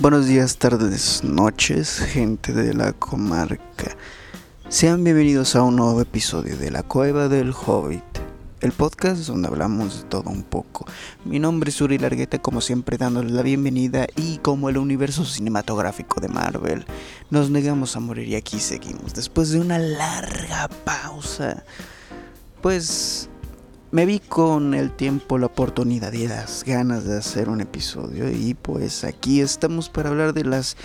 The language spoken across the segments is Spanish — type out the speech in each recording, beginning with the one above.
Buenos días, tardes, noches, gente de la comarca. Sean bienvenidos a un nuevo episodio de La Cueva del Hobbit, el podcast donde hablamos de todo un poco. Mi nombre es Uri Largueta, como siempre dándoles la bienvenida y como el universo cinematográfico de Marvel, nos negamos a morir y aquí seguimos. Después de una larga pausa, pues me vi con el tiempo, la oportunidad y las ganas de hacer un episodio y pues aquí estamos para hablar de las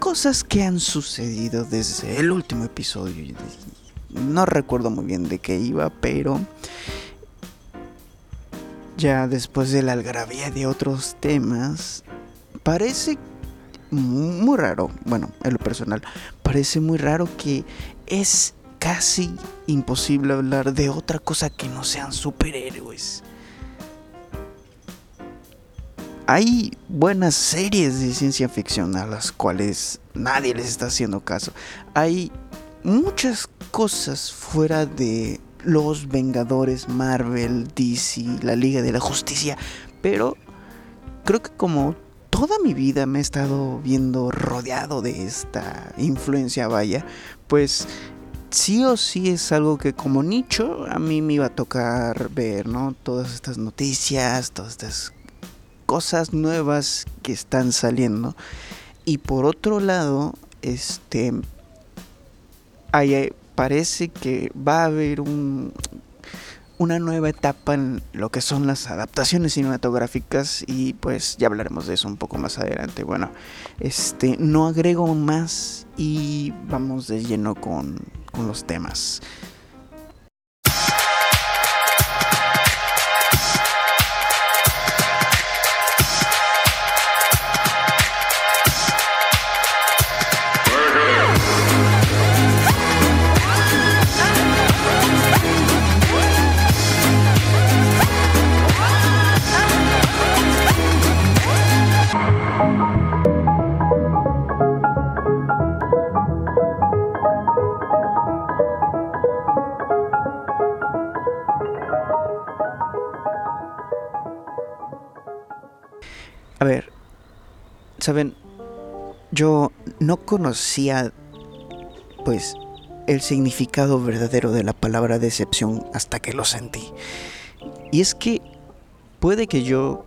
cosas que han sucedido desde el último episodio. No recuerdo muy bien de qué iba, pero ya después de la algarabía de otros temas, parece muy raro, bueno, en lo personal, parece muy raro que es casi imposible hablar de otra cosa que no sean superhéroes. Hay buenas series de ciencia ficción a las cuales nadie les está haciendo caso. Hay muchas cosas fuera de los Vengadores, Marvel, DC, la Liga de la Justicia, pero creo que como toda mi vida me he estado viendo rodeado de esta influencia, vaya, pues sí o sí es algo que como nicho a mí me iba a tocar ver, ¿no? Todas estas noticias, todas estas cosas nuevas que están saliendo. Y por otro lado, este parece que va a haber un, una nueva etapa en lo que son las adaptaciones cinematográficas y pues ya hablaremos de eso un poco más adelante. Bueno, este no agrego más y vamos de lleno con, con los temas. Saben, yo no conocía, pues, el significado verdadero de la palabra decepción hasta que lo sentí. Y es que puede que yo,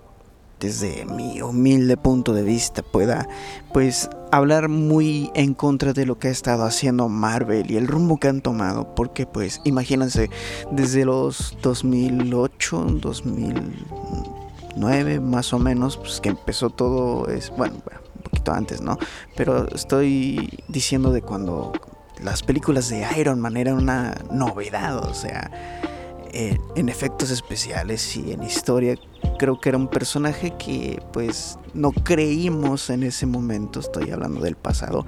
desde mi humilde punto de vista, pueda, pues, hablar muy en contra de lo que ha estado haciendo Marvel y el rumbo que han tomado, porque, pues, imagínense, desde los 2008, 2000 9 más o menos, pues que empezó todo, es bueno, un poquito antes, ¿no? Pero estoy diciendo de cuando las películas de Iron Man eran una novedad, o sea, eh, en efectos especiales y en historia, creo que era un personaje que pues no creímos en ese momento, estoy hablando del pasado,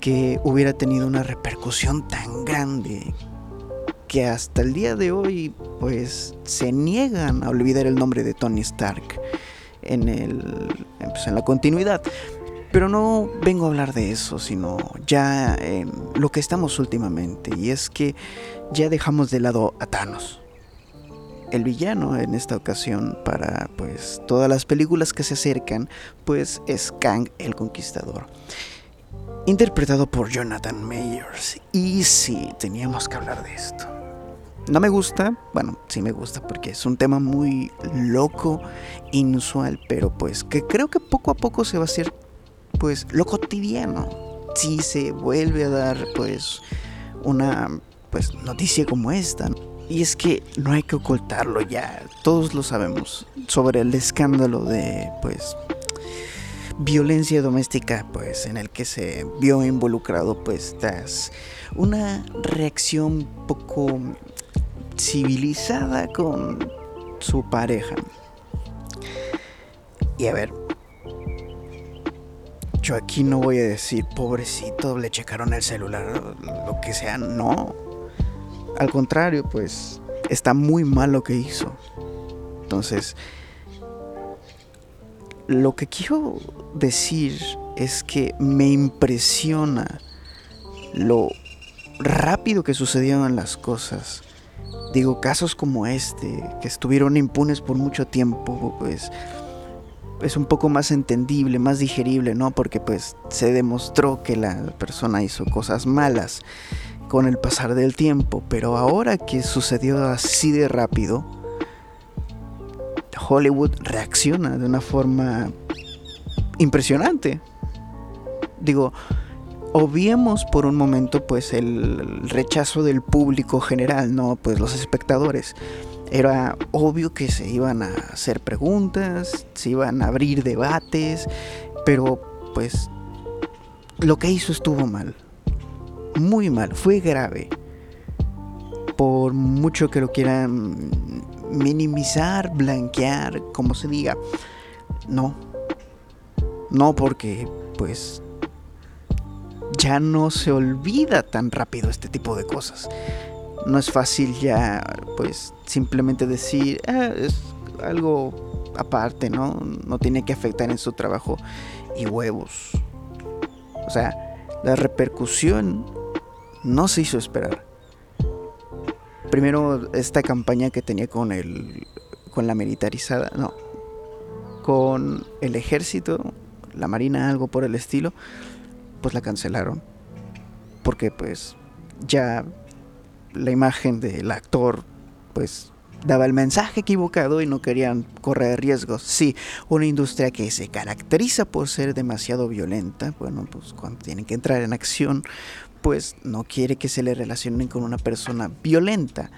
que hubiera tenido una repercusión tan grande que hasta el día de hoy pues se niegan a olvidar el nombre de Tony Stark en, el, pues, en la continuidad. Pero no vengo a hablar de eso, sino ya lo que estamos últimamente. Y es que ya dejamos de lado a Thanos. El villano en esta ocasión para pues todas las películas que se acercan, pues es Kang el Conquistador. Interpretado por Jonathan Mayers. Y sí, teníamos que hablar de esto. No me gusta, bueno, sí me gusta porque es un tema muy loco, inusual, pero pues que creo que poco a poco se va a hacer pues lo cotidiano. Si se vuelve a dar pues una pues noticia como esta. Y es que no hay que ocultarlo ya, todos lo sabemos, sobre el escándalo de pues violencia doméstica pues en el que se vio involucrado pues tras una reacción poco civilizada con su pareja. Y a ver, yo aquí no voy a decir, pobrecito, le checaron el celular, lo que sea, no. Al contrario, pues está muy mal lo que hizo. Entonces, lo que quiero decir es que me impresiona lo rápido que sucedieron las cosas Digo, casos como este, que estuvieron impunes por mucho tiempo, pues es un poco más entendible, más digerible, ¿no? Porque pues se demostró que la persona hizo cosas malas con el pasar del tiempo, pero ahora que sucedió así de rápido, Hollywood reacciona de una forma impresionante. Digo, obviemos por un momento pues el rechazo del público general, no pues los espectadores. Era obvio que se iban a hacer preguntas, se iban a abrir debates, pero pues lo que hizo estuvo mal. Muy mal, fue grave. Por mucho que lo quieran minimizar, blanquear, como se diga. No. No porque pues ya no se olvida tan rápido este tipo de cosas. No es fácil ya pues simplemente decir, ah, es algo aparte, ¿no? No tiene que afectar en su trabajo y huevos. O sea, la repercusión no se hizo esperar primero esta campaña que tenía con el con la militarizada, no, con el ejército, la marina, algo por el estilo, pues la cancelaron. Porque pues ya la imagen del actor pues daba el mensaje equivocado y no querían correr riesgos. Sí, una industria que se caracteriza por ser demasiado violenta, bueno, pues cuando tienen que entrar en acción, pues no quiere que se le relacionen con una persona violenta.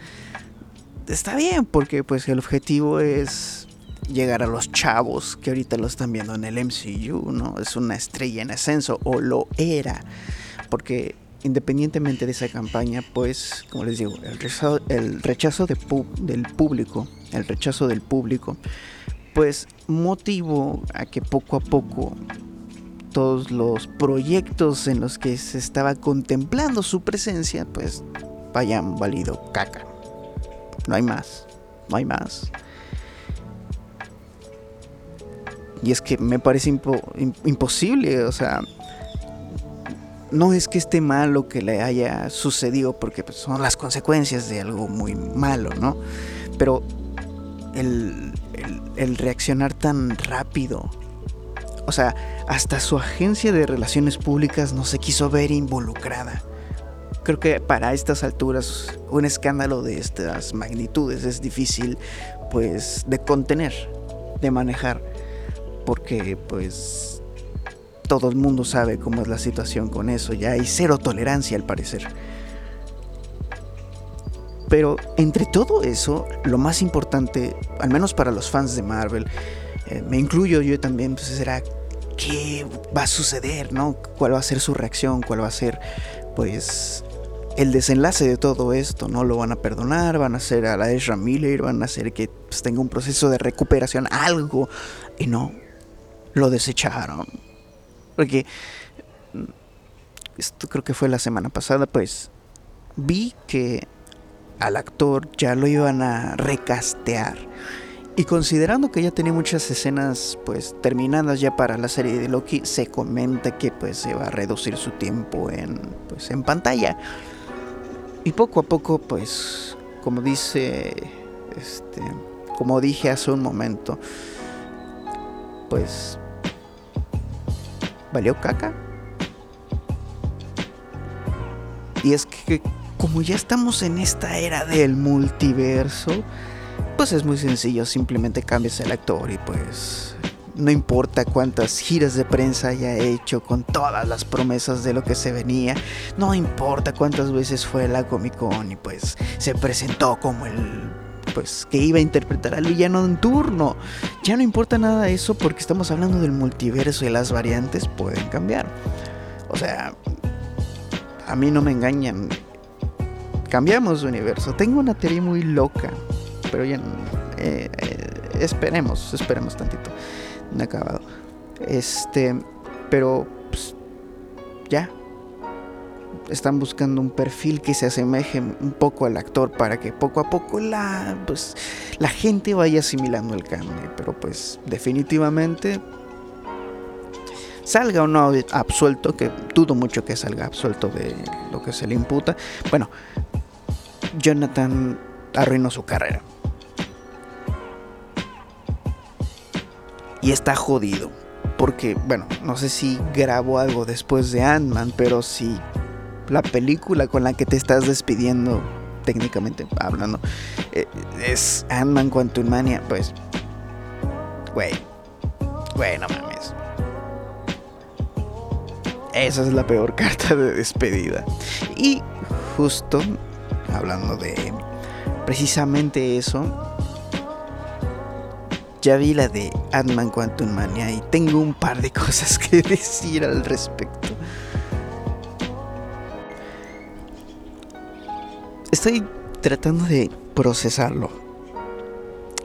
Está bien, porque pues el objetivo es llegar a los chavos que ahorita lo están viendo en el MCU, ¿no? Es una estrella en ascenso, o lo era. Porque independientemente de esa campaña, pues, como les digo, el rechazo, el rechazo del público, el rechazo del público, pues motivó a que poco a poco todos los proyectos en los que se estaba contemplando su presencia, pues vayan valido caca. No hay más, no hay más. Y es que me parece imposible, o sea, no es que esté mal lo que le haya sucedido, porque pues, son las consecuencias de algo muy malo, ¿no? Pero el, el reaccionar tan rápido, o sea, hasta su agencia de relaciones públicas no se quiso ver involucrada. Creo que para estas alturas un escándalo de estas magnitudes es difícil pues de contener, de manejar, porque pues todo el mundo sabe cómo es la situación con eso, ya hay cero tolerancia al parecer. Pero entre todo eso, lo más importante, al menos para los fans de Marvel, eh, me incluyo yo también, pues será qué va a suceder, ¿no? ¿Cuál va a ser su reacción? ¿Cuál va a ser, pues, el desenlace de todo esto? ¿No lo van a perdonar? ¿Van a hacer a la Ezra Miller? ¿Van a hacer que pues, tenga un proceso de recuperación? Algo. Y no, lo desecharon. Porque, esto creo que fue la semana pasada, pues, vi que al actor ya lo iban a recastear y considerando que ya tenía muchas escenas pues terminadas ya para la serie de Loki, se comenta que pues se va a reducir su tiempo en pues en pantalla. Y poco a poco pues como dice este como dije hace un momento pues valió caca. Y es que como ya estamos en esta era del multiverso, pues es muy sencillo, simplemente cambias el actor y pues no importa cuántas giras de prensa haya hecho con todas las promesas de lo que se venía, no importa cuántas veces fue la Comic Con y pues se presentó como el pues que iba a interpretar al villano en turno. Ya no importa nada eso porque estamos hablando del multiverso y las variantes pueden cambiar. O sea, a mí no me engañan. Cambiamos de universo. Tengo una teoría muy loca pero ya eh, eh, esperemos, esperemos tantito. No acabado. Este, pero pues, ya están buscando un perfil que se asemeje un poco al actor para que poco a poco la pues la gente vaya asimilando el cambio, pero pues definitivamente salga o no absuelto, que dudo mucho que salga absuelto de lo que se le imputa. Bueno, Jonathan arruinó su carrera. Y está jodido. Porque, bueno, no sé si grabo algo después de Ant-Man, pero si la película con la que te estás despidiendo, técnicamente hablando, eh, es Ant-Man Quantum Mania, pues, güey, güey, no mames. Esa es la peor carta de despedida. Y justo, hablando de precisamente eso, ya vi la de Ant-Man Quantum Mania y tengo un par de cosas que decir al respecto. Estoy tratando de procesarlo.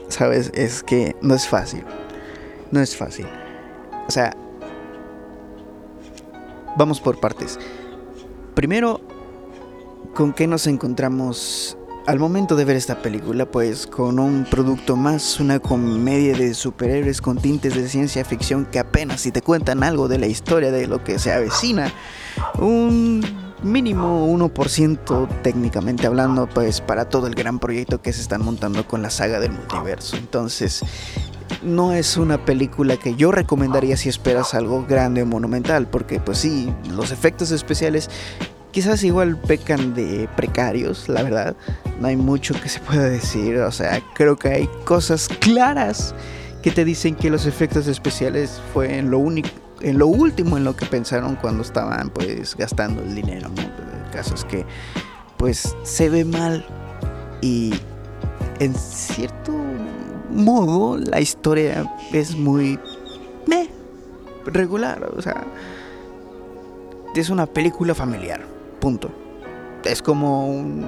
Sabes, es que no es fácil. No es fácil. O sea, vamos por partes. Primero, ¿con qué nos encontramos al momento de ver esta película, pues con un producto más, una comedia de superhéroes con tintes de ciencia ficción que apenas si te cuentan algo de la historia de lo que se avecina, un mínimo 1% técnicamente hablando, pues para todo el gran proyecto que se están montando con la saga del multiverso. Entonces, no es una película que yo recomendaría si esperas algo grande o monumental, porque pues sí, los efectos especiales quizás igual pecan de precarios, la verdad. No hay mucho que se pueda decir. O sea, creo que hay cosas claras que te dicen que los efectos especiales fue lo único, en lo último en lo que pensaron cuando estaban pues gastando el dinero. El caso es que pues se ve mal y en cierto modo la historia es muy meh, regular, o sea, es una película familiar. Punto. Es como un.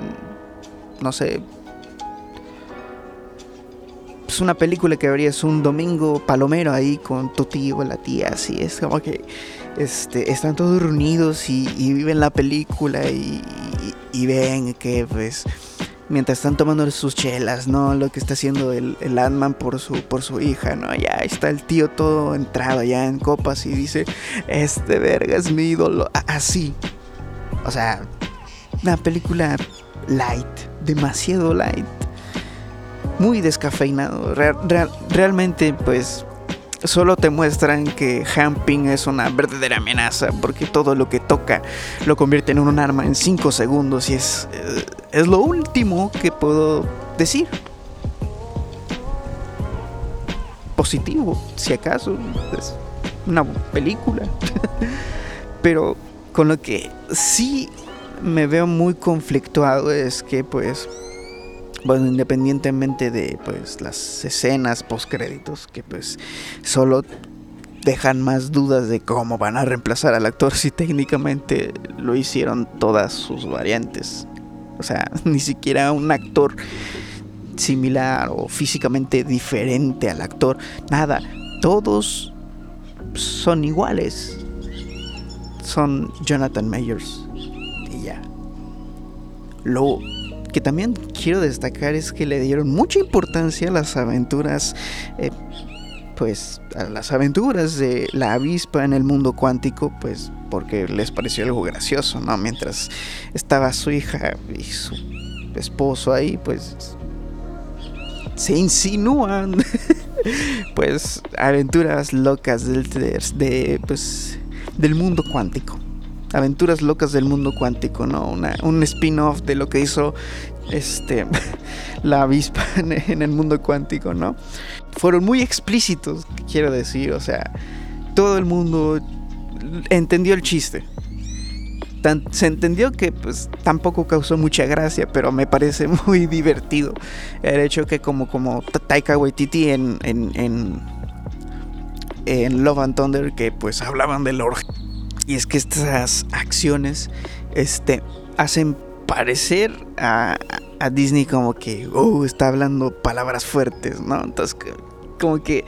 No sé. Es una película que verías un domingo palomero ahí con tu tío, la tía, así. Es como que este, están todos reunidos y, viven la película y, y, ven que, pues, mientras están tomando sus chelas, ¿no? Lo que está haciendo el, el Ant-Man por su, por su hija, ¿no? Ya está el tío todo entrado ya en copas y dice, este verga es mi ídolo. Así, o sea, una película light, demasiado light. Muy descafeinado. realmente, pues, solo te muestran que Hamping es una verdadera amenaza, porque todo lo que toca lo convierte en un arma en 5 segundos y es, eh, es lo último que puedo decir. Positivo, si acaso, es una película. Pero con lo que sí me veo muy conflictuado es que pues bueno, independientemente de pues las escenas post créditos que pues solo dejan más dudas de cómo van a reemplazar al actor si técnicamente lo hicieron todas sus variantes. O sea, ni siquiera un actor similar o físicamente diferente al actor, nada, todos son iguales son Jonathan Mayers. Y ya. Lo que también quiero destacar es que le dieron mucha importancia a las aventuras, eh, pues a las aventuras de la avispa en el mundo cuántico, pues porque les pareció algo gracioso, ¿no? Mientras estaba su hija y su esposo ahí, pues se insinúan, pues aventuras locas del, de, pues del mundo cuántico. Aventuras locas del mundo cuántico, ¿no? Un spin-off de lo que hizo este, la avispa en, el mundo cuántico, ¿no? Fueron muy explícitos, quiero decir, o sea, todo el mundo entendió el chiste. se entendió que pues tampoco causó mucha gracia, pero me parece muy divertido el hecho que como, como Taika Waititi en, en, en en Love and Thunder que pues hablaban de Lord. Y es que estas acciones este, hacen parecer a, Disney como que uh, está hablando palabras fuertes, ¿no? Entonces, como que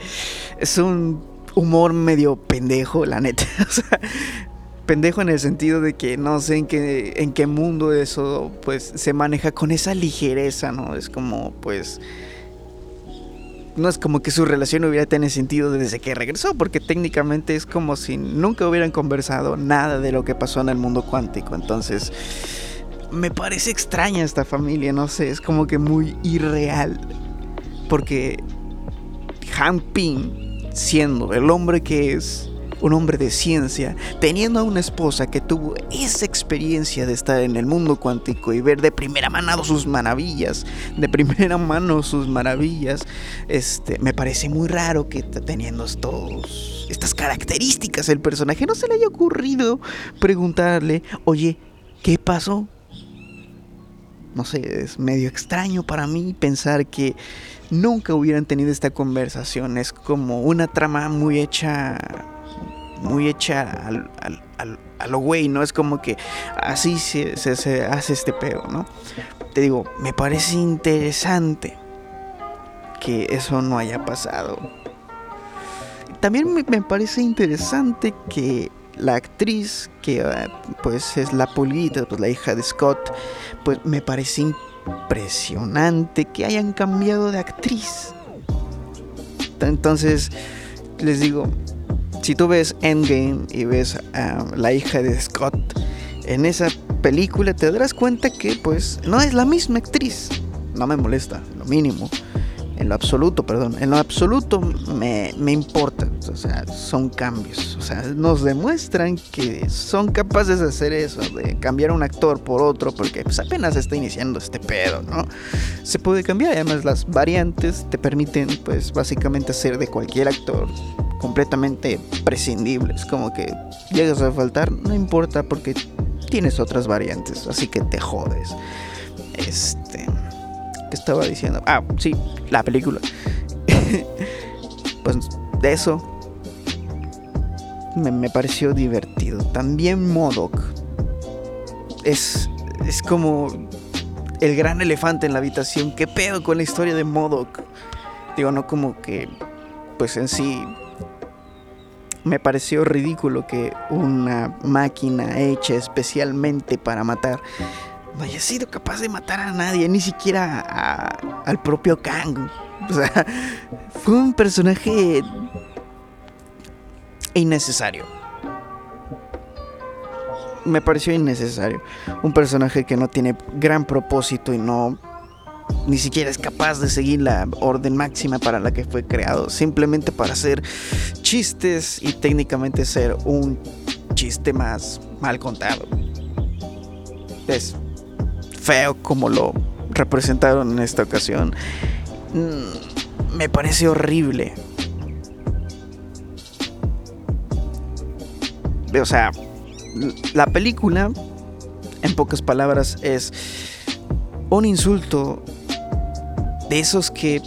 es un humor medio pendejo, la neta. o sea, pendejo en el sentido de que no sé en qué, en qué mundo eso pues se maneja con esa ligereza, ¿no? Es como pues no es como que su relación hubiera tenido sentido desde que regresó, porque técnicamente es como si nunca hubieran conversado nada de lo que pasó en el mundo cuántico. Entonces, me parece extraña esta familia, no sé, es como que muy irreal. Porque Han Ping siendo el hombre que es, un hombre de ciencia, teniendo a una esposa que tuvo esa experiencia de estar en el mundo cuántico y ver de primera mano sus maravillas, de primera mano sus maravillas, este, me parece muy raro que teniendo estos, estas características el personaje no se le haya ocurrido preguntarle, oye, ¿qué pasó? No sé, es medio extraño para mí pensar que nunca hubieran tenido esta conversación. Es como una trama muy hecha muy hecha al, a lo güey, ¿no? Es como que así se, hace este pedo, ¿no? Te digo, me parece interesante que eso no haya pasado. También me, parece interesante que la actriz, que eh, pues es la polita, pues la hija de Scott, pues me parece impresionante que hayan cambiado de actriz. Entonces, les digo, si tú ves Endgame y ves a la hija de Scott en esa película, te darás cuenta que pues no es la misma actriz. No me molesta, lo mínimo. En lo absoluto, perdón. En lo absoluto me, me importa. O sea, son cambios. O sea, nos demuestran que son capaces de hacer eso, de cambiar un actor por otro, porque pues, apenas está iniciando este pedo, ¿no? Se puede cambiar. Además, las variantes te permiten, pues, básicamente hacer de cualquier actor completamente prescindibles. Como que llegas a faltar, no importa porque tienes otras variantes, así que te jodes. Este. ¿Qué estaba diciendo? Ah, sí, la película. pues de eso me, me, pareció divertido. También Modoc es, es como el gran elefante en la habitación. ¿Qué pedo con la historia de Modoc? Digo, no como que, pues en sí me pareció ridículo que una máquina hecha especialmente para matar no haya sido capaz de matar a nadie, ni siquiera al propio Kang. O sea, fue un personaje innecesario. Me pareció innecesario. Un personaje que no tiene gran propósito y no ni siquiera es capaz de seguir la orden máxima para la que fue creado, simplemente para hacer chistes y técnicamente ser un chiste más mal contado. Es feo como lo representaron en esta ocasión. Mm, me parece horrible. O sea, la película, en pocas palabras, es un insulto de esos que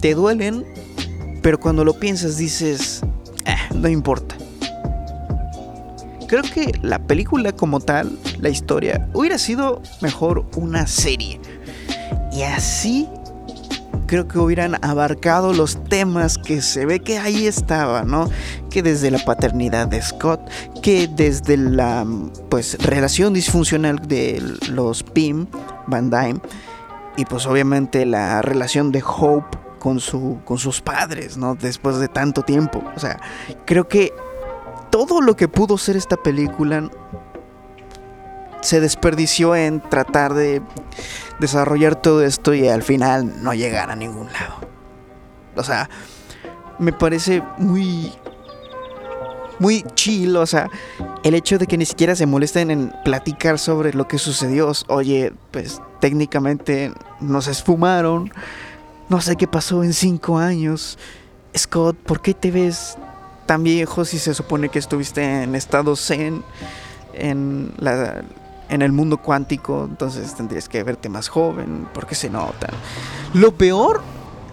te duelen, pero cuando lo piensas dices, eh, no importa. Creo que la película como tal, la historia, hubiera sido mejor una serie. Y así creo que hubieran abarcado los temas que se ve que ahí estaba, ¿no? Que desde la paternidad de Scott, que desde la pues relación disfuncional de los Pim, Van Dyne, y pues obviamente la relación de Hope con, su, con sus padres, ¿no? Después de tanto tiempo. O sea, creo que todo lo que pudo ser esta película se desperdició en tratar de desarrollar todo esto y al final no llegar a ningún lado. O sea, me parece muy muy chill, o sea, el hecho de que ni siquiera se molesten en platicar sobre lo que sucedió. Oye, pues técnicamente nos esfumaron. No sé qué pasó en cinco años. Scott, ¿por qué te ves tan viejo si se supone que estuviste en estado zen en, la, en el mundo cuántico? Entonces tendrías que verte más joven. ¿Por qué se nota? Lo peor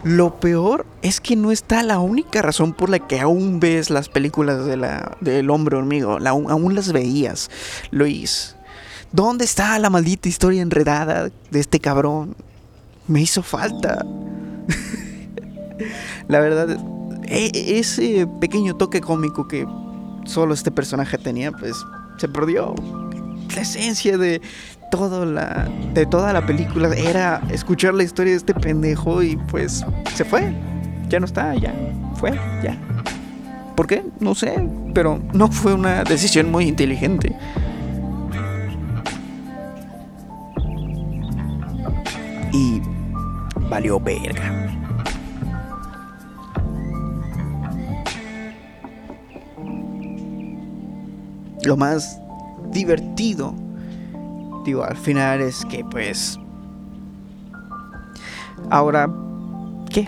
lo peor es que no está la única razón por la que aún ves las películas de la, del hombre hormigo. aún las veías, Luis. ¿Dónde está la maldita historia enredada de este cabrón? Me hizo falta. la verdad, e, ese pequeño toque cómico que solo este personaje tenía, pues se perdió la esencia de toda la, de toda la película era escuchar la historia de este pendejo y pues se fue. Ya no está, ya fue, ya. ¿Por qué? No sé, pero no fue una decisión muy inteligente. Y valió verga. Lo más divertido, digo, al final es que pues... Ahora, ¿qué?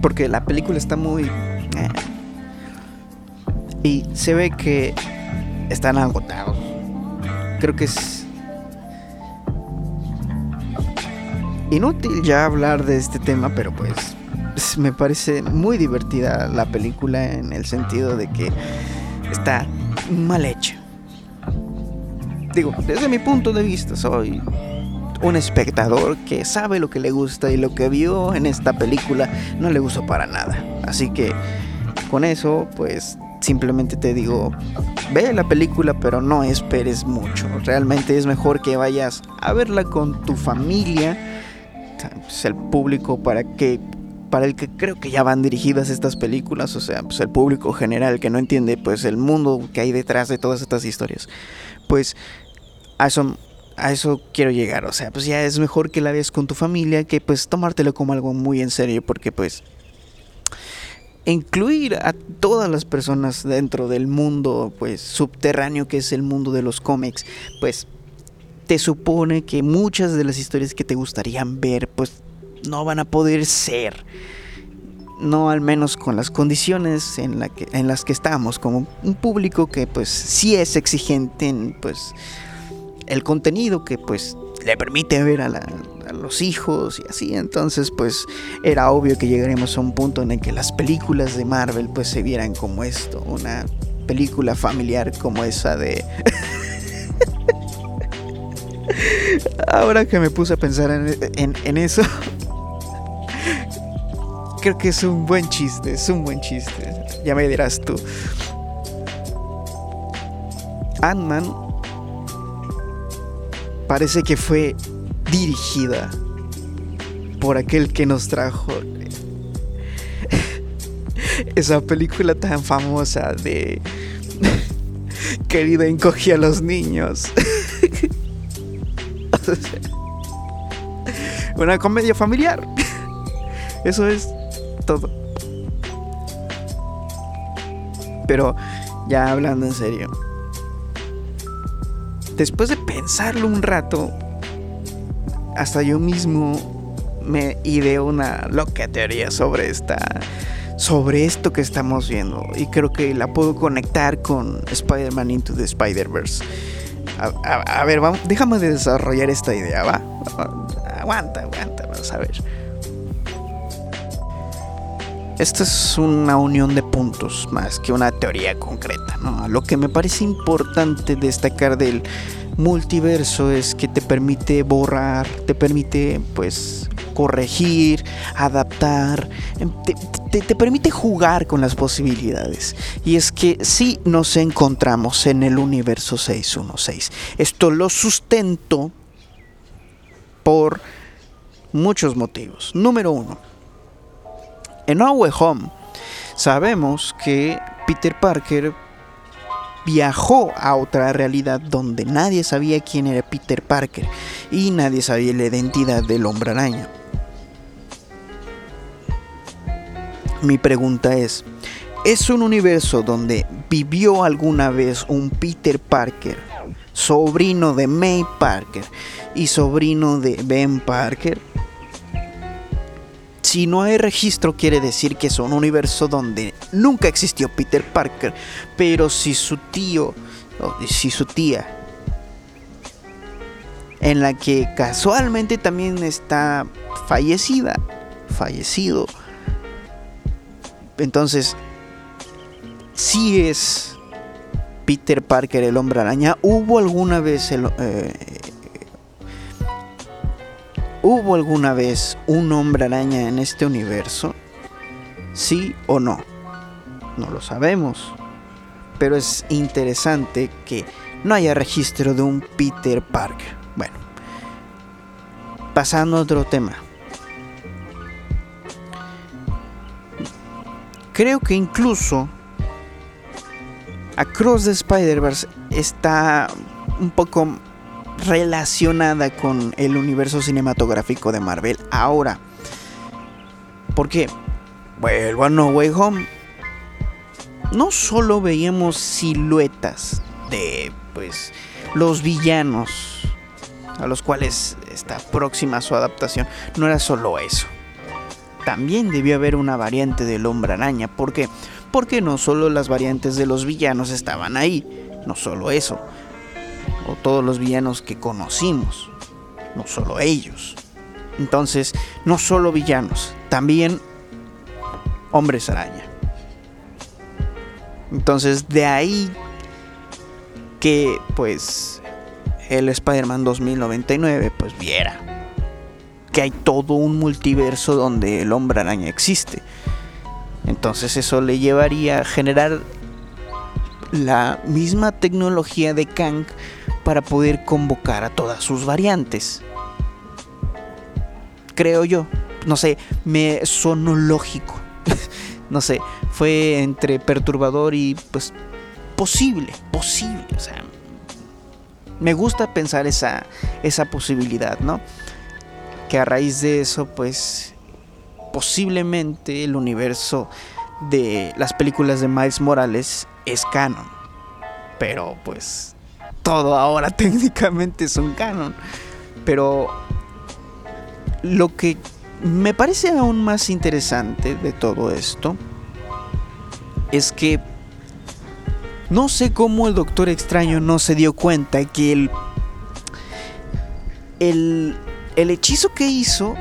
Porque la película está muy... Eh, y se ve que están agotados. Creo que es inútil ya hablar de este tema, pero pues me parece muy divertida la película en el sentido de que está mal hecha. Digo, desde mi punto de vista, soy un espectador que sabe lo que le gusta y lo que vio en esta película no le gustó para nada. Así que con eso, pues simplemente te digo, ve la película, pero no esperes mucho. Realmente es mejor que vayas a verla con tu familia, pues, el público para que para el que creo que ya van dirigidas estas películas, o sea, pues el público general que no entiende pues el mundo que hay detrás de todas estas historias. Pues a eso a eso quiero llegar, o sea, pues ya es mejor que la veas con tu familia que pues tomártelo como algo muy en serio porque pues incluir a todas las personas dentro del mundo pues subterráneo que es el mundo de los cómics, pues te supone que muchas de las historias que te gustarían ver pues no van a poder ser. No al menos con las condiciones en, las que estamos, como un público que pues sí es exigente en pues el contenido que pues le permite ver a, los hijos y así. Entonces, pues era obvio que llegaremos a un punto en el que las películas de Marvel pues se vieran como esto, una película familiar como esa de... Ahora que me puse a pensar en, eso, creo que es un buen chiste, es un buen chiste. Ya me dirás tú. Ant-Man parece que fue dirigida por aquel que nos trajo esa película tan famosa de Querida encogía a los niños. Una comedia familiar. Eso es Pero ya hablando en serio después de pensarlo un rato, hasta yo mismo me ideé una loca teoría sobre esta sobre esto que estamos viendo y creo que la puedo conectar con Spider-Man Into the Spider-Verse. A, ver, vamos, déjame desarrollar esta idea, ¿va? Aguanta, aguanta, vamos a ver. Esta es una unión de puntos más que una teoría concreta. ¿no? Lo que me parece importante destacar del multiverso es que te permite borrar, te permite pues corregir, adaptar, em, te, te, permite jugar con las posibilidades. Y es que si nos encontramos en el universo 616. Esto lo sustento por muchos motivos. Número uno en No Home sabemos que Peter Parker viajó a otra realidad donde nadie sabía quién era Peter Parker y nadie sabía la identidad del hombre araña. Mi pregunta es, ¿es un universo donde vivió alguna vez un Peter Parker, sobrino de May Parker y sobrino de Ben Parker? Si no hay registro quiere decir que es un universo donde nunca existió Peter Parker, pero si su tío, o si su tía, en la que casualmente también está fallecida, fallecido, entonces si es Peter Parker el hombre araña, ¿hubo alguna vez el, eh, ¿Hubo alguna vez un hombre araña en este universo? ¿Sí o no? No lo sabemos. Pero es interesante que no haya registro de un Peter Parker. Bueno, pasando a otro tema. Creo que incluso Across the Spider-Verse está un poco relacionada con el universo cinematográfico de Marvel. Ahora, Porque, vuelvo a No Way Home, no solo veíamos siluetas de, pues, los villanos a los cuales está próxima su adaptación, no era solo eso. También debió haber una variante del hombre araña. ¿Por qué? Porque no solo las variantes de los villanos estaban ahí, no solo eso, o todos los villanos que conocimos, no solo ellos. Entonces, no solo villanos, también hombres araña. Entonces, de ahí que pues el Spider-Man 2099 pues viera que hay todo un multiverso donde el hombre araña existe. Entonces eso le llevaría a generar la misma tecnología de Kang para poder convocar a todas sus variantes. Creo yo. No sé, me sonó lógico. no sé, fue entre perturbador y pues posible, posible. O sea, me gusta pensar esa, esa posibilidad, ¿no? Que a raíz de eso, pues, posiblemente el universo de las películas de Miles Morales es canon. Pero pues todo ahora técnicamente es un canon. Pero lo que me parece aún más interesante de todo esto es que no sé cómo el Doctor Extraño no se dio cuenta que el, el, el hechizo que hizo,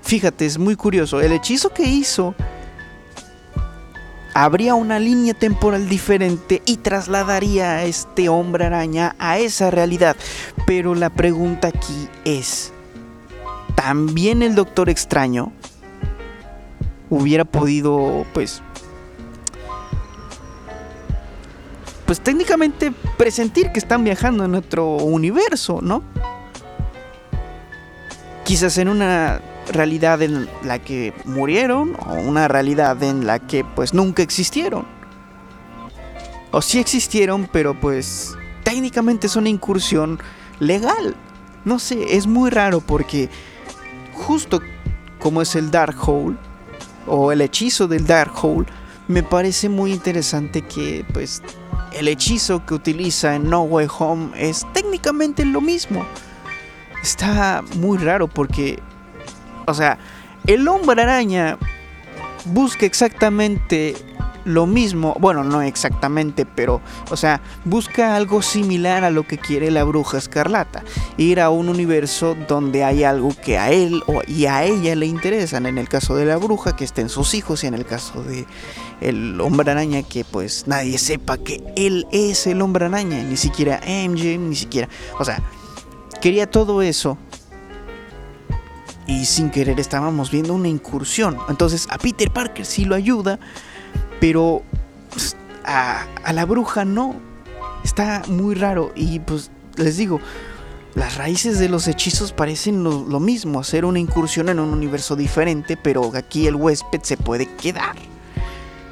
fíjate, es muy curioso, el hechizo que hizo habría una línea temporal diferente y trasladaría a este hombre araña a esa realidad. Pero la pregunta aquí es, ¿también el Doctor Extraño hubiera podido, pues, pues técnicamente presentir que están viajando en otro universo, ¿no? Quizás en una realidad en la que murieron o una realidad en la que pues nunca existieron. O sí existieron, pero pues técnicamente es una incursión legal. No sé, es muy raro porque justo como es el Dark Hole o el hechizo del Dark Hole, me parece muy interesante que pues el hechizo que utiliza en No Way Home es técnicamente lo mismo. Está muy raro porque o sea, el hombre araña busca exactamente lo mismo, bueno, no exactamente, pero, o sea, busca algo similar a lo que quiere la bruja escarlata, ir a un universo donde hay algo que a él y a ella le interesan, en el caso de la bruja, que estén sus hijos, y en el caso de el hombre araña, que pues nadie sepa que él es el hombre araña, ni siquiera MJ, ni siquiera, o sea, quería todo eso y sin querer estábamos viendo una incursión. Entonces a Peter Parker sí lo ayuda, pero pues, a, la bruja no. Está muy raro y pues les digo, las raíces de los hechizos parecen lo, mismo, hacer una incursión en un universo diferente, pero aquí el huésped se puede quedar.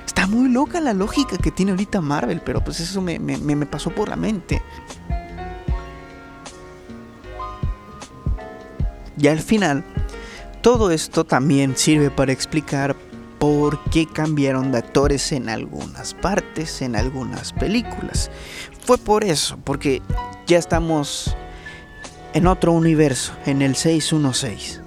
Está muy loca la lógica que tiene ahorita Marvel, pero pues eso me, me pasó por la mente. Y al final, todo esto también sirve para explicar por qué cambiaron de actores en algunas partes, en algunas películas. Fue por eso, porque ya estamos en otro universo, en el 616.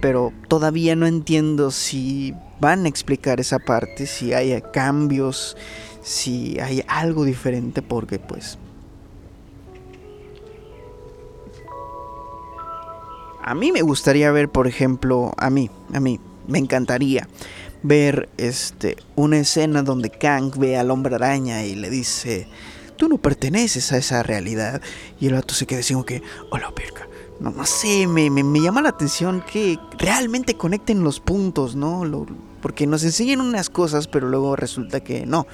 Pero todavía no entiendo si van a explicar esa parte, si hay cambios, si hay algo diferente, porque pues A mí me gustaría ver, por ejemplo, a mí, a mí, me encantaría ver este una escena donde Kang ve al hombre araña y le dice, tú no perteneces a esa realidad. Y el vato se queda diciendo que, hola, perca. No, no sé, me, me, llama la atención que realmente conecten los puntos, ¿no? porque nos enseñan unas cosas, pero luego resulta que no,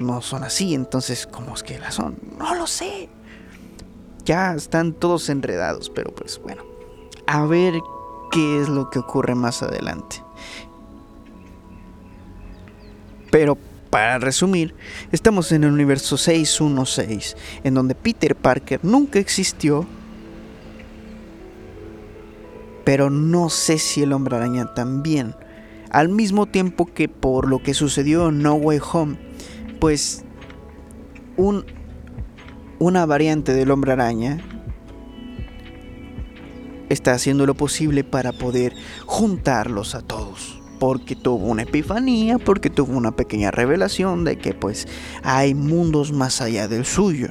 no son así. Entonces, ¿cómo es que las son? No lo sé. Ya están todos enredados, pero pues bueno a ver qué es lo que ocurre más adelante. Pero para resumir, estamos en el universo 616, en donde Peter Parker nunca existió pero no sé si el hombre araña también. Al mismo tiempo que por lo que sucedió en No Way Home, pues un, una variante del hombre araña está haciendo lo posible para poder juntarlos a todos. Porque tuvo una epifanía, porque tuvo una pequeña revelación de que pues hay mundos más allá del suyo.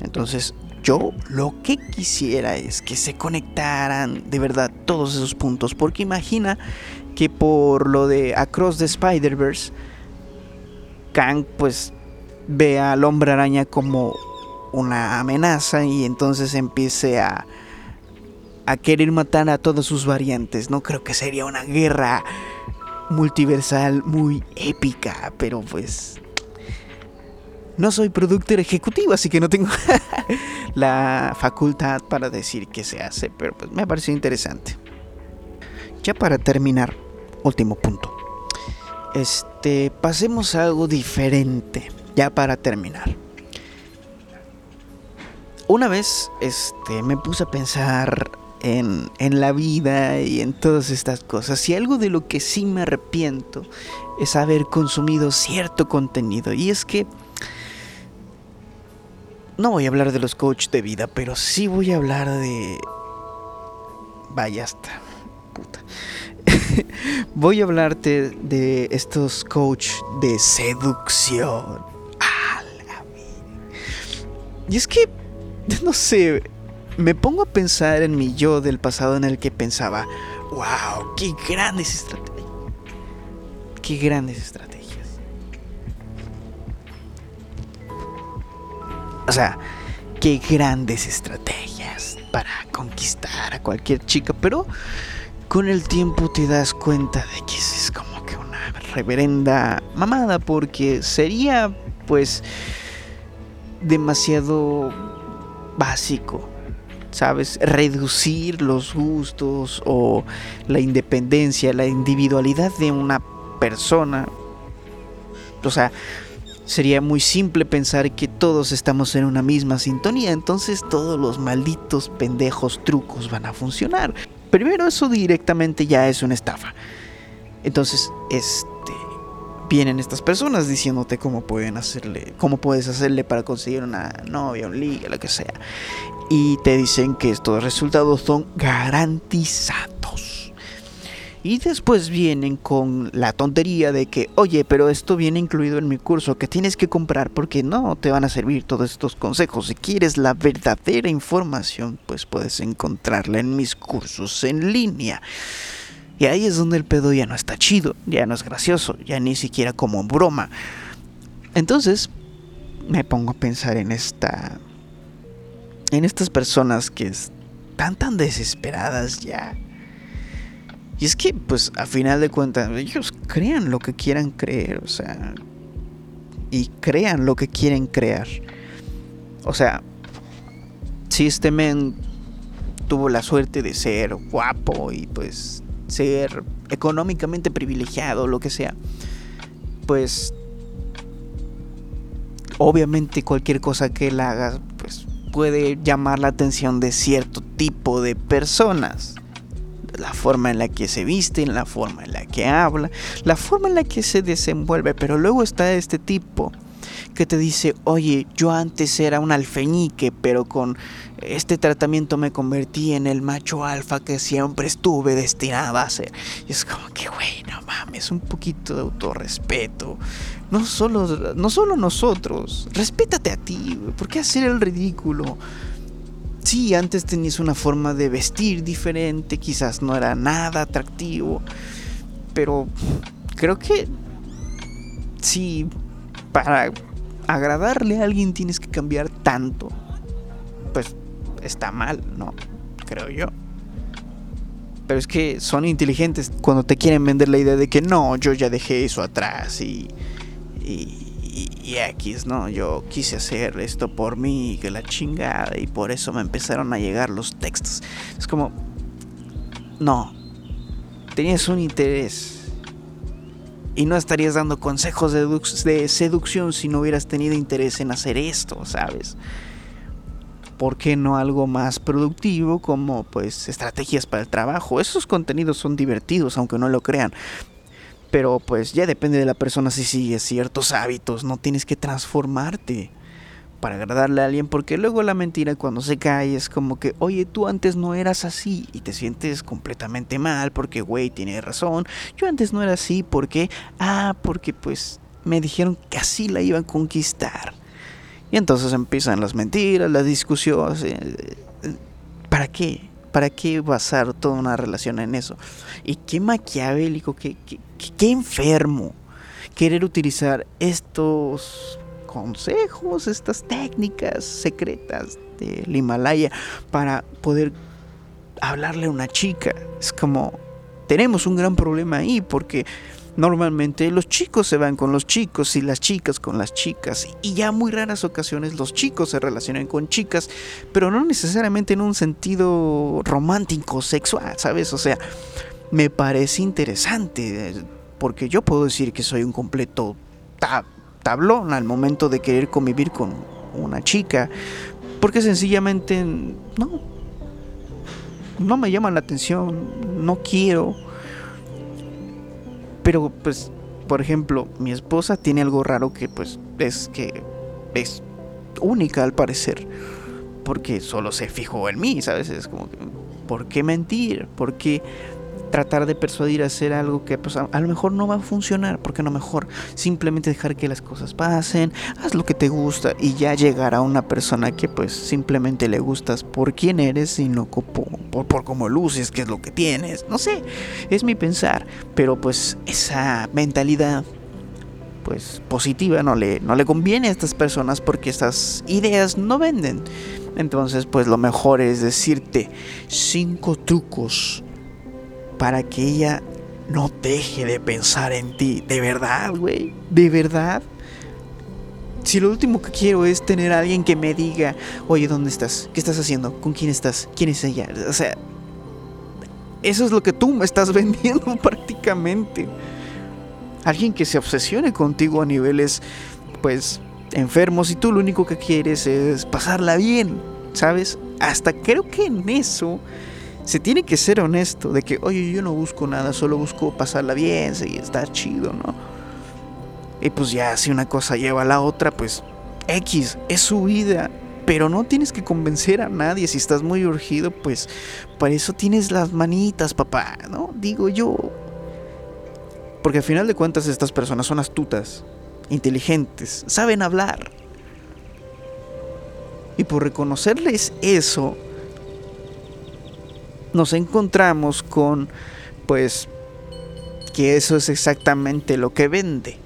Entonces yo lo que quisiera es que se conectaran de verdad todos esos puntos. Porque imagina que por lo de Across the Spider-Verse, Kang pues ve al hombre araña como una amenaza y entonces empiece a, a querer matar a todas sus variantes. No creo que sería una guerra multiversal muy épica, pero pues no soy productor ejecutivo, así que no tengo la facultad para decir qué se hace, pero pues me pareció interesante. Ya para terminar, último punto. Este, pasemos a algo diferente, ya para terminar una vez este, me puse a pensar en, en, la vida y en todas estas cosas. Y algo de lo que sí me arrepiento es haber consumido cierto contenido. Y es que no voy a hablar de los coaches de vida, pero sí voy a hablar de... Vaya hasta... Puta. voy a hablarte de estos coaches de seducción. Y es que no sé, me pongo a pensar en mi yo del pasado en el que pensaba, wow, qué grandes estrategias. Qué grandes estrategias. O sea, qué grandes estrategias para conquistar a cualquier chica, pero con el tiempo te das cuenta de que es como que una reverenda mamada porque sería pues demasiado básico, ¿sabes? Reducir los gustos o la independencia, la individualidad de una persona. O sea, sería muy simple pensar que todos estamos en una misma sintonía, entonces todos los malditos pendejos trucos van a funcionar. Primero eso directamente ya es una estafa. Entonces, este vienen estas personas diciéndote cómo pueden hacerle, cómo puedes hacerle para conseguir una novia, un ligue, lo que sea. Y te dicen que estos resultados son garantizados. Y después vienen con la tontería de que, oye, pero esto viene incluido en mi curso que tienes que comprar porque no te van a servir todos estos consejos. Si quieres la verdadera información, pues puedes encontrarla en mis cursos en línea. Y ahí es donde el pedo ya no está chido, ya no es gracioso, ya ni siquiera como broma. Entonces, me pongo a pensar en esta. En estas personas que están tan desesperadas ya. Y es que, pues, a final de cuentas, ellos crean lo que quieran creer, o sea. Y crean lo que quieren crear. O sea, si este men tuvo la suerte de ser guapo y pues ser económicamente privilegiado, lo que sea, pues obviamente cualquier cosa que él haga, pues puede llamar la atención de cierto tipo de personas. La forma en la que se viste, la forma en la que habla, la forma en la que se desenvuelve. Pero luego está este tipo que te dice, oye, yo antes era un alfeñique, pero con este tratamiento me convertí en el macho alfa que siempre estuve destinado a ser. Y es como que, güey, no mames, un poquito de autorrespeto. No solo, no solo nosotros, respétate a ti, ¿por qué hacer el ridículo? Sí, antes tenías una forma de vestir diferente, quizás no era nada atractivo, pero creo que sí, para agradarle a alguien tienes que cambiar tanto. Pues está mal, ¿no? Creo yo. Pero es que son inteligentes cuando te quieren vender la idea de que no, yo ya dejé eso atrás y, y, y, X, ¿no? Yo quise hacer esto por mí, que la chingada, y por eso me empezaron a llegar los textos. Es como, no, tenías un interés y no estarías dando consejos de, seducción si no hubieras tenido interés en hacer esto, ¿sabes? por qué no algo más productivo como pues estrategias para el trabajo. Esos contenidos son divertidos, aunque no lo crean. Pero pues ya depende de la persona si sigue ciertos hábitos, no tienes que transformarte para agradarle a alguien, porque luego la mentira cuando se cae es como que, oye, tú antes no eras así y te sientes completamente mal porque, güey, tiene razón, yo antes no era así porque, ah, porque pues me dijeron que así la iban a conquistar. Y entonces empiezan las mentiras, las discusiones. Eh, ¿Para qué? ¿Para qué basar toda una relación en eso? Y qué maquiavélico, qué, qué, qué enfermo querer utilizar estos consejos, estas técnicas secretas del Himalaya para poder hablarle a una chica. Es como, tenemos un gran problema ahí porque normalmente los chicos se van con los chicos y las chicas con las chicas y ya muy raras ocasiones los chicos se relacionan con chicas, pero no necesariamente en un sentido romántico, sexual, ¿sabes? O sea, me parece interesante porque yo puedo decir que soy un completo tablón al momento de querer convivir con una chica, porque sencillamente no, no me llama la atención, no quiero. Pero pues, por ejemplo, mi esposa tiene algo raro que pues es que es única al parecer, porque solo se fijó en mí, ¿sabes? Es como ¿por qué mentir? ¿Por qué tratar de persuadir a hacer algo que pues, a, lo mejor no va a funcionar, porque no mejor simplemente dejar que las cosas pasen, haz lo que te gusta y ya llegar a una persona que pues simplemente le gustas por quién eres y no por, por, por cómo luces, qué es lo que tienes, no sé, es mi pensar, pero pues esa mentalidad pues positiva no le, no le conviene a estas personas porque estas ideas no venden. Entonces pues lo mejor es decirte cinco trucos para que ella no deje de pensar en ti. De verdad, güey. De verdad. Si lo último que quiero es tener a alguien que me diga, oye, ¿dónde estás? ¿Qué estás haciendo? ¿Con quién estás? ¿Quién es ella? O sea, eso es lo que tú me estás vendiendo prácticamente. Alguien que se obsesione contigo a niveles, pues, enfermos y tú lo único que quieres es pasarla bien, ¿sabes? Hasta creo que en eso se tiene que ser honesto de que, oye, yo no busco nada, solo busco pasarla bien, y estar chido, ¿no? Y pues ya, si una cosa lleva a la otra, pues X, es su vida. Pero no tienes que convencer a nadie. Si estás muy urgido, pues para eso tienes las manitas, papá, ¿no? Digo yo. Porque al final de cuentas estas personas son astutas, inteligentes, saben hablar. Y por reconocerles eso, nos encontramos con, pues, que eso es exactamente lo que vende.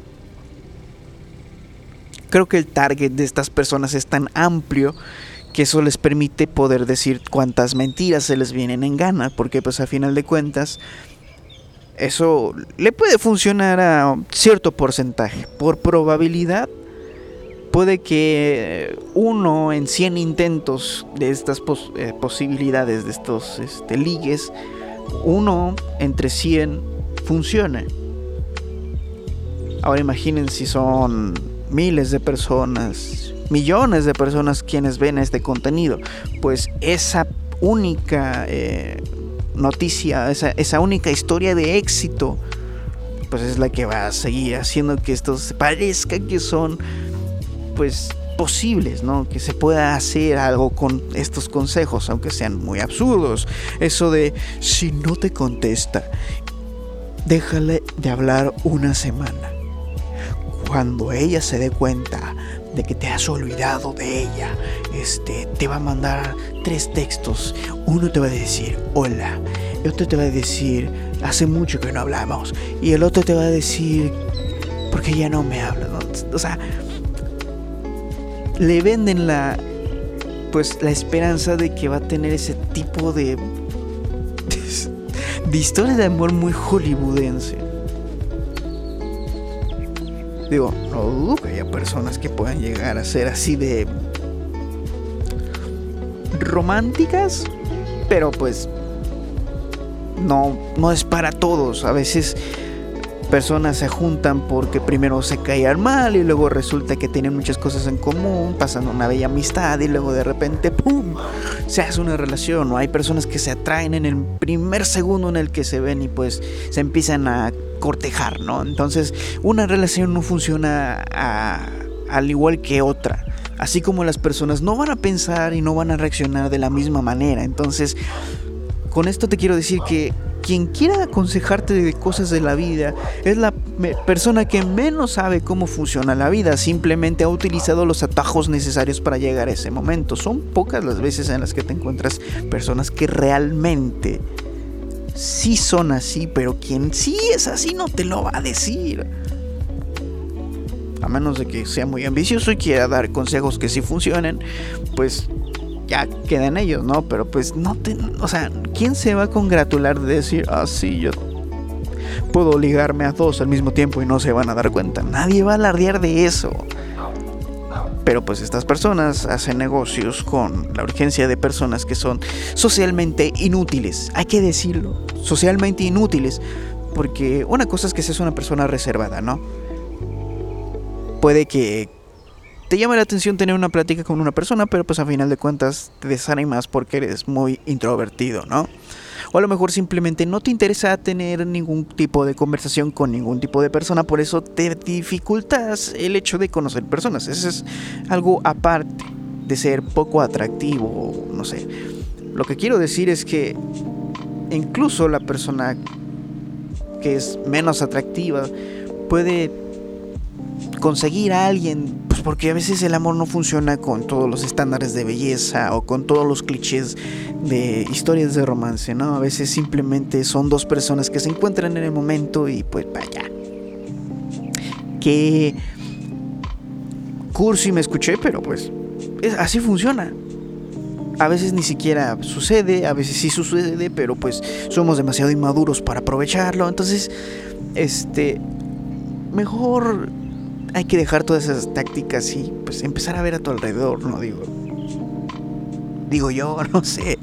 Creo que el target de estas personas es tan amplio que eso les permite poder decir cuántas mentiras se les vienen en gana, porque pues a final de cuentas eso le puede funcionar a cierto porcentaje. Por probabilidad puede que uno en 100 intentos de estas eh, posibilidades, de estos este, ligues, uno entre 100 funcione. Ahora imaginen si son miles de personas, millones de personas quienes ven este contenido. Pues esa única eh, noticia, esa, esa única historia de éxito, pues es la que va a seguir haciendo que esto parezca que son pues posibles, ¿no? Que se pueda hacer algo con estos consejos, aunque sean muy absurdos. Eso de si no te contesta, déjale de hablar una semana. Cuando ella se dé cuenta de que te has olvidado de ella, este te va a mandar tres textos. Uno te va a decir hola, el otro te va a decir hace mucho que no hablamos y el otro te va a decir porque ya no me habla, O sea, le venden la pues la esperanza de que va a tener ese tipo de de historia de amor muy hollywoodense. Digo, no dudo que haya personas que puedan llegar a ser así de románticas, pero pues no no es para todos. A veces personas se juntan porque primero se caían mal y luego resulta que tienen muchas cosas en común, pasan una bella amistad y luego de repente, ¡pum!, se hace una relación. O hay personas que se atraen en el primer segundo en el que se ven y pues se empiezan a cortejar, ¿no? Entonces, una relación no funciona al igual que otra. Así como las personas no van a pensar y no van a reaccionar de la misma manera. Entonces, con esto te quiero decir que quien quiera aconsejarte de cosas de la vida es la persona que menos sabe cómo funciona la vida, simplemente ha utilizado los atajos necesarios para llegar a ese momento. Son pocas las veces en las que te encuentras personas que realmente sí son así, pero quien sí es así no te lo va a decir. A menos de que sea muy ambicioso y quiera dar consejos que sí funcionen, pues ya quedan ellos, ¿no? Pero pues no te... O sea, ¿quién se va a congratular de decir, ah, sí, yo puedo ligarme a dos al mismo tiempo y no se van a dar cuenta? Nadie va a alardear de eso. Pero pues estas personas hacen negocios con la urgencia de personas que son socialmente inútiles. Hay que decirlo, socialmente inútiles. Porque una cosa es que seas una persona reservada, ¿no? Puede que te llama la atención tener una plática con una persona, pero pues a final de cuentas te desanimas porque eres muy introvertido, ¿no? O a lo mejor simplemente no te interesa tener ningún tipo de conversación con ningún tipo de persona, por eso te dificultas el hecho de conocer personas. Eso es algo aparte de ser poco atractivo, no sé. Lo que quiero decir es que incluso la persona que es menos atractiva puede conseguir a alguien porque a veces el amor no funciona con todos los estándares de belleza o con todos los clichés de historias de romance, ¿no? A veces simplemente son dos personas que se encuentran en el momento y pues vaya. Que cursi me escuché, pero pues así funciona. A veces ni siquiera sucede, a veces sí sucede, pero pues somos demasiado inmaduros para aprovecharlo. Entonces, este, mejor hay que dejar todas esas tácticas y pues empezar a ver a tu alrededor, ¿no? Digo, digo yo, no sé.